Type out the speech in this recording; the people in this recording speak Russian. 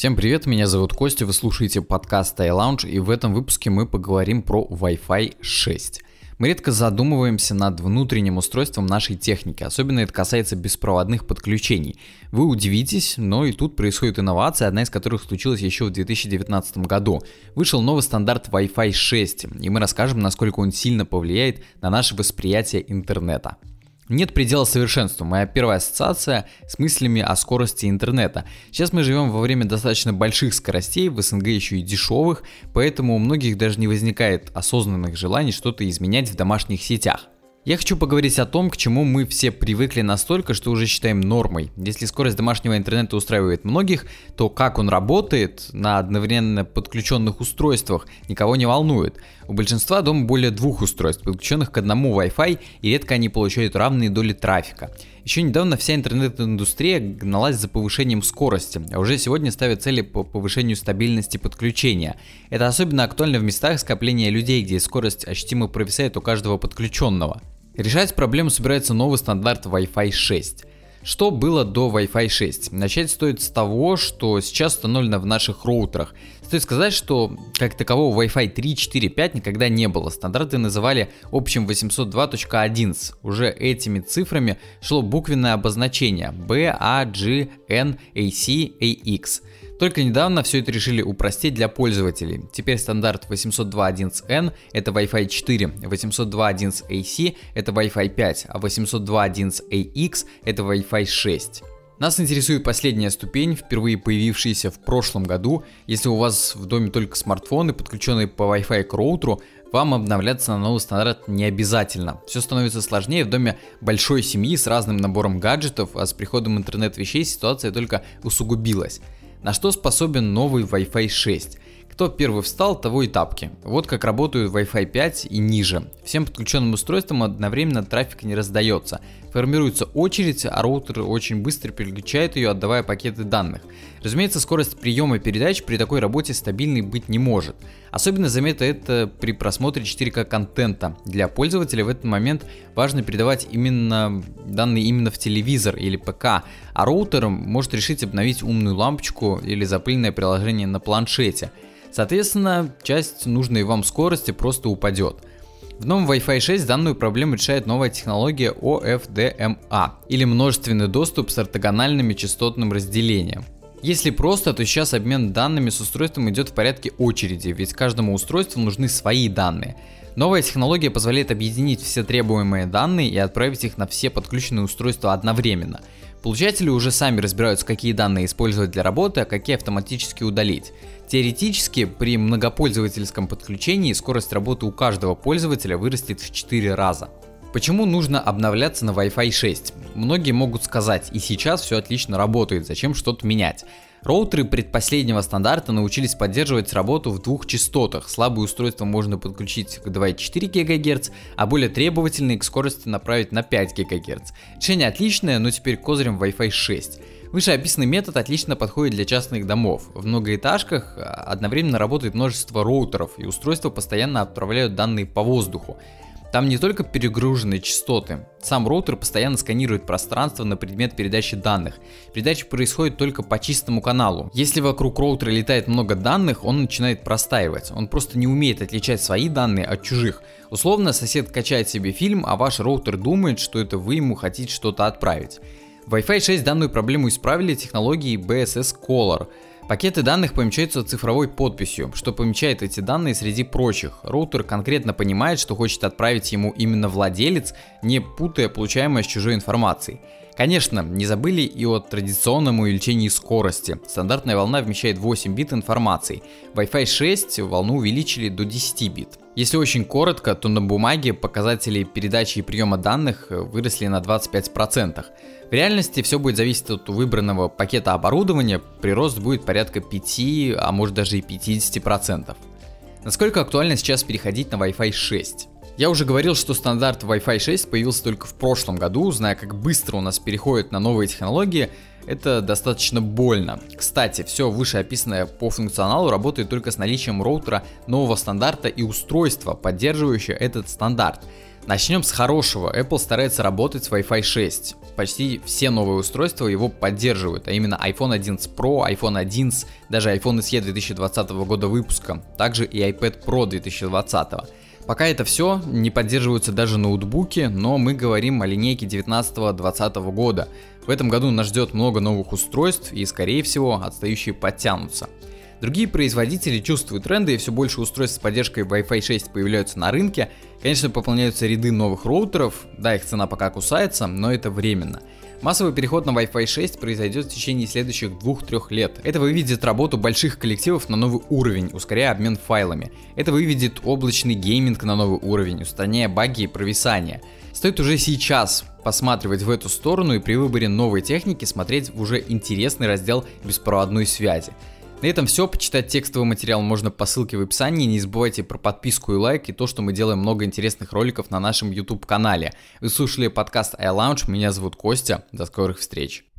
Всем привет, меня зовут Костя, вы слушаете подкаст iLounge, и в этом выпуске мы поговорим про Wi-Fi 6. Мы редко задумываемся над внутренним устройством нашей техники, особенно это касается беспроводных подключений. Вы удивитесь, но и тут происходит инновация, одна из которых случилась еще в 2019 году. Вышел новый стандарт Wi-Fi 6, и мы расскажем, насколько он сильно повлияет на наше восприятие интернета. Нет предела совершенству. Моя первая ассоциация с мыслями о скорости интернета. Сейчас мы живем во время достаточно больших скоростей, в СНГ еще и дешевых, поэтому у многих даже не возникает осознанных желаний что-то изменять в домашних сетях. Я хочу поговорить о том, к чему мы все привыкли настолько, что уже считаем нормой. Если скорость домашнего интернета устраивает многих, то как он работает на одновременно подключенных устройствах никого не волнует. У большинства дома более двух устройств, подключенных к одному Wi-Fi, и редко они получают равные доли трафика. Еще недавно вся интернет-индустрия гналась за повышением скорости, а уже сегодня ставят цели по повышению стабильности подключения. Это особенно актуально в местах скопления людей, где скорость ощутимо провисает у каждого подключенного. Решать проблему собирается новый стандарт Wi-Fi 6. Что было до Wi-Fi 6? Начать стоит с того, что сейчас установлено в наших роутерах. Стоит сказать, что как такового Wi-Fi 3, 4, 5 никогда не было. Стандарты называли общим 802.11. Уже этими цифрами шло буквенное обозначение B, A, G, N, AC, AX. Только недавно все это решили упростить для пользователей. Теперь стандарт 802.11n это Wi-Fi 4, 802.11ac это Wi-Fi 5, а 802.11ax это Wi-Fi 6. Нас интересует последняя ступень, впервые появившаяся в прошлом году. Если у вас в доме только смартфоны, подключенные по Wi-Fi к роутеру, вам обновляться на новый стандарт не обязательно. Все становится сложнее в доме большой семьи с разным набором гаджетов, а с приходом интернет-вещей ситуация только усугубилась. На что способен новый Wi-Fi 6? Кто первый встал, того и тапки. Вот как работают Wi-Fi 5 и ниже. Всем подключенным устройствам одновременно трафик не раздается. Формируется очередь, а роутер очень быстро переключает ее, отдавая пакеты данных. Разумеется, скорость приема передач при такой работе стабильной быть не может. Особенно заметно это при просмотре 4К контента. Для пользователя в этот момент важно передавать именно данные именно в телевизор или ПК, а роутер может решить обновить умную лампочку или запыльное приложение на планшете. Соответственно, часть нужной вам скорости просто упадет. В новом Wi-Fi 6 данную проблему решает новая технология OFDMA, или множественный доступ с ортогональным частотным разделением. Если просто, то сейчас обмен данными с устройством идет в порядке очереди, ведь каждому устройству нужны свои данные. Новая технология позволяет объединить все требуемые данные и отправить их на все подключенные устройства одновременно. Получатели уже сами разбираются, какие данные использовать для работы, а какие автоматически удалить. Теоретически, при многопользовательском подключении скорость работы у каждого пользователя вырастет в 4 раза. Почему нужно обновляться на Wi-Fi 6? Многие могут сказать, и сейчас все отлично работает, зачем что-то менять. Роутеры предпоследнего стандарта научились поддерживать работу в двух частотах. Слабые устройства можно подключить к 2,4 ГГц, а более требовательные к скорости направить на 5 ГГц. Решение отличное, но теперь козырем Wi-Fi 6. Вышеописанный метод отлично подходит для частных домов. В многоэтажках а, одновременно работает множество роутеров, и устройства постоянно отправляют данные по воздуху. Там не только перегруженные частоты, сам роутер постоянно сканирует пространство на предмет передачи данных. Передача происходит только по чистому каналу. Если вокруг роутера летает много данных, он начинает простаивать. Он просто не умеет отличать свои данные от чужих. Условно, сосед качает себе фильм, а ваш роутер думает, что это вы ему хотите что-то отправить. Wi-Fi 6 данную проблему исправили технологией BSS Color. Пакеты данных помечаются цифровой подписью, что помечает эти данные среди прочих. Роутер конкретно понимает, что хочет отправить ему именно владелец, не путая получаемое с чужой информацией. Конечно, не забыли и о традиционном увеличении скорости. Стандартная волна вмещает 8 бит информации. Wi-Fi 6 волну увеличили до 10 бит. Если очень коротко, то на бумаге показатели передачи и приема данных выросли на 25%. В реальности все будет зависеть от выбранного пакета оборудования, прирост будет порядка 5, а может даже и 50%. Насколько актуально сейчас переходить на Wi-Fi 6? Я уже говорил, что стандарт Wi-Fi 6 появился только в прошлом году, зная, как быстро у нас переходят на новые технологии, это достаточно больно. Кстати, все вышеописанное по функционалу работает только с наличием роутера нового стандарта и устройства, поддерживающего этот стандарт. Начнем с хорошего. Apple старается работать с Wi-Fi 6. Почти все новые устройства его поддерживают, а именно iPhone 11 Pro, iPhone 11, даже iPhone SE 2020 года выпуска, также и iPad Pro 2020. Пока это все, не поддерживаются даже ноутбуки, но мы говорим о линейке 19-20 года. В этом году нас ждет много новых устройств и, скорее всего, отстающие подтянутся. Другие производители чувствуют тренды и все больше устройств с поддержкой Wi-Fi 6 появляются на рынке. Конечно, пополняются ряды новых роутеров, да, их цена пока кусается, но это временно. Массовый переход на Wi-Fi 6 произойдет в течение следующих 2-3 лет. Это выведет работу больших коллективов на новый уровень, ускоряя обмен файлами. Это выведет облачный гейминг на новый уровень, устраняя баги и провисания. Стоит уже сейчас посматривать в эту сторону и при выборе новой техники смотреть в уже интересный раздел беспроводной связи. На этом все. Почитать текстовый материал можно по ссылке в описании. Не забывайте про подписку и лайк и то, что мы делаем много интересных роликов на нашем YouTube канале. Вы слушали подкаст iLounge. Меня зовут Костя. До скорых встреч.